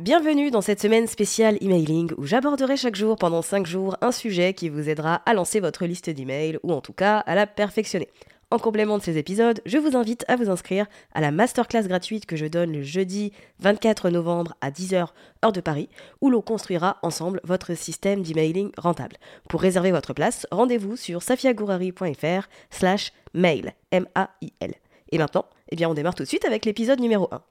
Bienvenue dans cette semaine spéciale emailing où j'aborderai chaque jour pendant 5 jours un sujet qui vous aidera à lancer votre liste d'emails ou en tout cas à la perfectionner. En complément de ces épisodes, je vous invite à vous inscrire à la masterclass gratuite que je donne le jeudi 24 novembre à 10h heure de Paris où l'on construira ensemble votre système d'emailing rentable. Pour réserver votre place, rendez-vous sur safiagourari.fr slash mail, M-A-I-L. Et maintenant, eh bien on démarre tout de suite avec l'épisode numéro 1.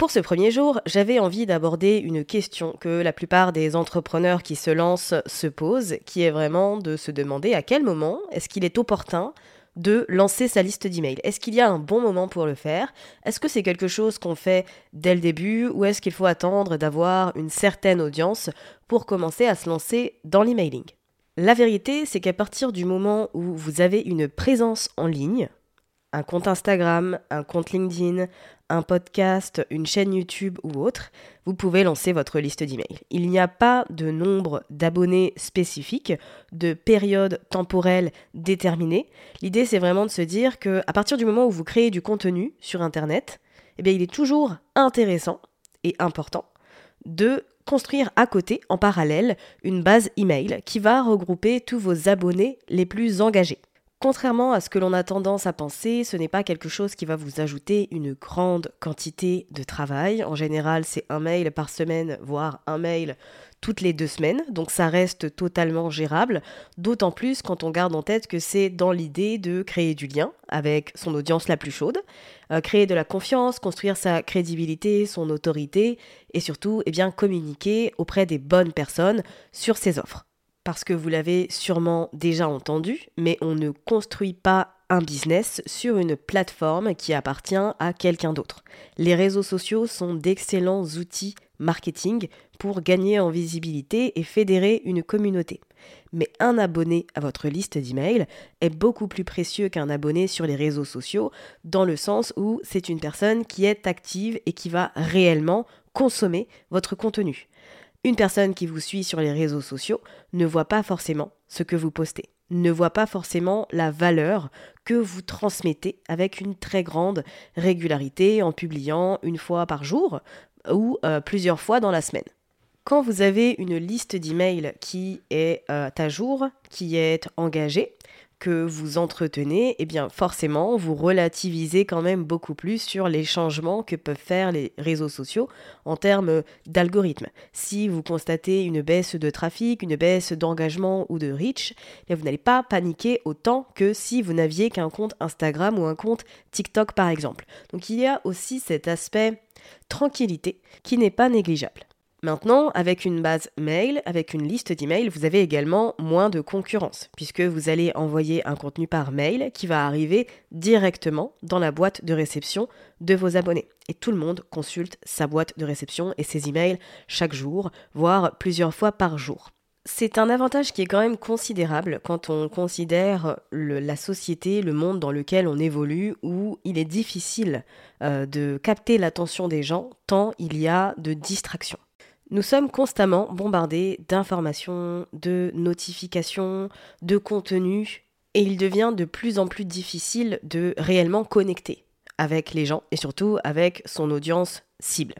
Pour ce premier jour, j'avais envie d'aborder une question que la plupart des entrepreneurs qui se lancent se posent, qui est vraiment de se demander à quel moment est-ce qu'il est opportun de lancer sa liste d'emails. Est-ce qu'il y a un bon moment pour le faire? Est-ce que c'est quelque chose qu'on fait dès le début ou est-ce qu'il faut attendre d'avoir une certaine audience pour commencer à se lancer dans l'emailing? La vérité, c'est qu'à partir du moment où vous avez une présence en ligne, un compte Instagram, un compte LinkedIn, un podcast, une chaîne YouTube ou autre, vous pouvez lancer votre liste d'emails. Il n'y a pas de nombre d'abonnés spécifique, de période temporelle déterminée. L'idée, c'est vraiment de se dire que à partir du moment où vous créez du contenu sur Internet, eh bien, il est toujours intéressant et important de construire à côté, en parallèle, une base email qui va regrouper tous vos abonnés les plus engagés. Contrairement à ce que l'on a tendance à penser, ce n'est pas quelque chose qui va vous ajouter une grande quantité de travail. En général, c'est un mail par semaine, voire un mail toutes les deux semaines, donc ça reste totalement gérable, d'autant plus quand on garde en tête que c'est dans l'idée de créer du lien avec son audience la plus chaude, euh, créer de la confiance, construire sa crédibilité, son autorité, et surtout eh bien, communiquer auprès des bonnes personnes sur ses offres parce que vous l'avez sûrement déjà entendu, mais on ne construit pas un business sur une plateforme qui appartient à quelqu'un d'autre. Les réseaux sociaux sont d'excellents outils marketing pour gagner en visibilité et fédérer une communauté. Mais un abonné à votre liste d'emails est beaucoup plus précieux qu'un abonné sur les réseaux sociaux, dans le sens où c'est une personne qui est active et qui va réellement consommer votre contenu. Une personne qui vous suit sur les réseaux sociaux ne voit pas forcément ce que vous postez, ne voit pas forcément la valeur que vous transmettez avec une très grande régularité en publiant une fois par jour ou euh, plusieurs fois dans la semaine. Quand vous avez une liste d'emails qui est euh, à jour, qui est engagée, que vous entretenez, eh bien forcément, vous relativisez quand même beaucoup plus sur les changements que peuvent faire les réseaux sociaux en termes d'algorithme. Si vous constatez une baisse de trafic, une baisse d'engagement ou de reach, eh vous n'allez pas paniquer autant que si vous n'aviez qu'un compte Instagram ou un compte TikTok par exemple. Donc il y a aussi cet aspect tranquillité qui n'est pas négligeable. Maintenant, avec une base mail, avec une liste d'emails, vous avez également moins de concurrence, puisque vous allez envoyer un contenu par mail qui va arriver directement dans la boîte de réception de vos abonnés. Et tout le monde consulte sa boîte de réception et ses emails chaque jour, voire plusieurs fois par jour. C'est un avantage qui est quand même considérable quand on considère la société, le monde dans lequel on évolue, où il est difficile euh, de capter l'attention des gens tant il y a de distractions. Nous sommes constamment bombardés d'informations, de notifications, de contenus, et il devient de plus en plus difficile de réellement connecter avec les gens et surtout avec son audience cible.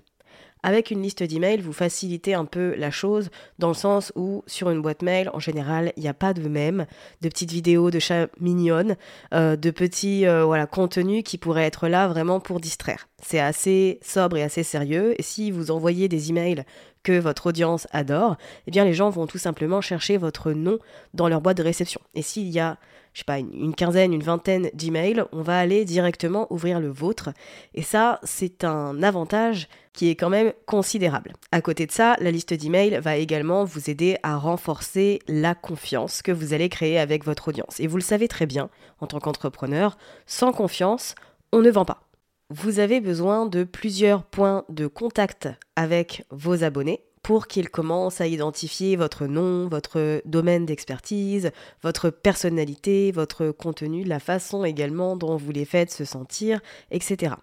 Avec une liste d'emails, vous facilitez un peu la chose dans le sens où sur une boîte mail, en général, il n'y a pas de mèmes, de petites vidéos de chats mignonnes, euh, de petits euh, voilà, contenus qui pourraient être là vraiment pour distraire. C'est assez sobre et assez sérieux. Et si vous envoyez des emails que votre audience adore, eh bien les gens vont tout simplement chercher votre nom dans leur boîte de réception. Et s'il y a je sais pas, une, quinzaine, une vingtaine d'emails, on va aller directement ouvrir le vôtre. Et ça, c'est un avantage qui est quand même considérable. À côté de ça, la liste d'emails va également vous aider à renforcer la confiance que vous allez créer avec votre audience. Et vous le savez très bien, en tant qu'entrepreneur, sans confiance, on ne vend pas. Vous avez besoin de plusieurs points de contact avec vos abonnés pour qu'ils commencent à identifier votre nom, votre domaine d'expertise, votre personnalité, votre contenu, la façon également dont vous les faites se sentir, etc.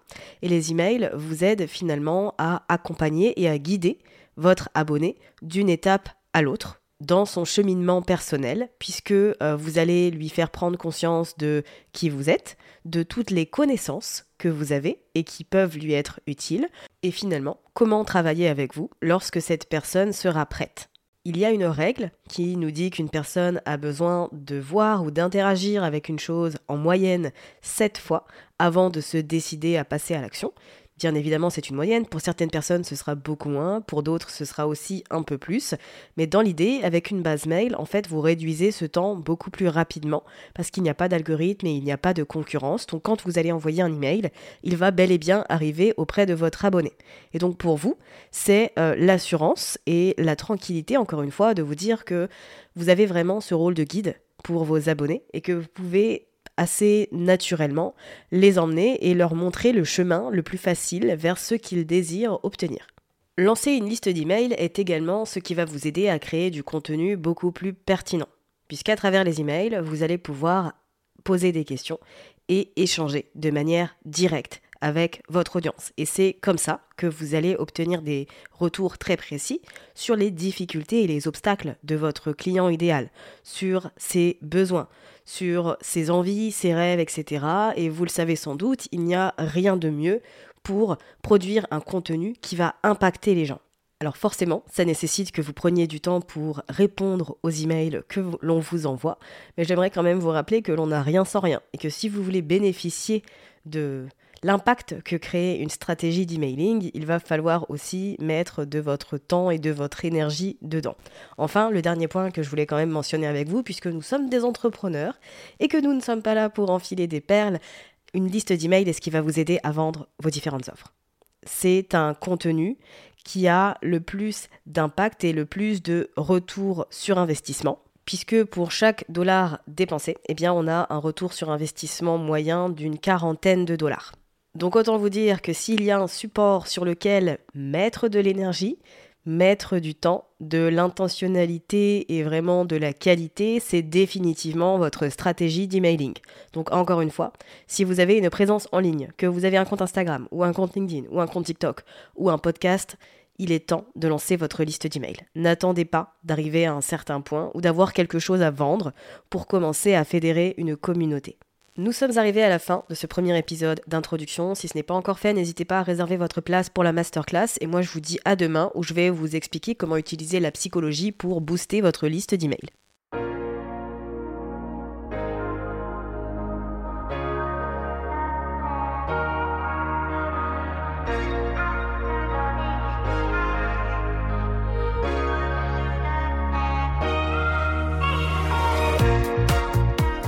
Et les emails vous aident finalement à accompagner et à guider votre abonné d'une étape à l'autre dans son cheminement personnel, puisque euh, vous allez lui faire prendre conscience de qui vous êtes, de toutes les connaissances que vous avez et qui peuvent lui être utiles, et finalement, comment travailler avec vous lorsque cette personne sera prête? Il y a une règle qui nous dit qu'une personne a besoin de voir ou d'interagir avec une chose en moyenne 7 fois avant de se décider à passer à l'action. Bien évidemment, c'est une moyenne. Pour certaines personnes, ce sera beaucoup moins. Pour d'autres, ce sera aussi un peu plus. Mais dans l'idée, avec une base mail, en fait, vous réduisez ce temps beaucoup plus rapidement parce qu'il n'y a pas d'algorithme et il n'y a pas de concurrence. Donc, quand vous allez envoyer un email, il va bel et bien arriver auprès de votre abonné. Et donc, pour vous, c'est euh, l'assurance et la tranquillité, encore une fois, de vous dire que vous avez vraiment ce rôle de guide pour vos abonnés et que vous pouvez assez naturellement les emmener et leur montrer le chemin le plus facile vers ce qu'ils désirent obtenir. Lancer une liste d'emails est également ce qui va vous aider à créer du contenu beaucoup plus pertinent, puisqu'à travers les emails, vous allez pouvoir poser des questions et échanger de manière directe avec votre audience. Et c'est comme ça que vous allez obtenir des retours très précis sur les difficultés et les obstacles de votre client idéal, sur ses besoins, sur ses envies, ses rêves, etc. Et vous le savez sans doute, il n'y a rien de mieux pour produire un contenu qui va impacter les gens. Alors forcément, ça nécessite que vous preniez du temps pour répondre aux emails que l'on vous envoie, mais j'aimerais quand même vous rappeler que l'on n'a rien sans rien et que si vous voulez bénéficier de l'impact que crée une stratégie d'emailing, il va falloir aussi mettre de votre temps et de votre énergie dedans. Enfin, le dernier point que je voulais quand même mentionner avec vous, puisque nous sommes des entrepreneurs et que nous ne sommes pas là pour enfiler des perles, une liste d'emails est ce qui va vous aider à vendre vos différentes offres? C'est un contenu qui a le plus d'impact et le plus de retour sur investissement puisque pour chaque dollar dépensé, eh bien, on a un retour sur investissement moyen d'une quarantaine de dollars. Donc autant vous dire que s'il y a un support sur lequel mettre de l'énergie, mettre du temps, de l'intentionnalité et vraiment de la qualité, c'est définitivement votre stratégie d'emailing. Donc encore une fois, si vous avez une présence en ligne, que vous avez un compte Instagram ou un compte LinkedIn ou un compte TikTok ou un podcast, il est temps de lancer votre liste d'emails. N'attendez pas d'arriver à un certain point ou d'avoir quelque chose à vendre pour commencer à fédérer une communauté. Nous sommes arrivés à la fin de ce premier épisode d'introduction. Si ce n'est pas encore fait, n'hésitez pas à réserver votre place pour la masterclass. Et moi, je vous dis à demain où je vais vous expliquer comment utiliser la psychologie pour booster votre liste d'emails.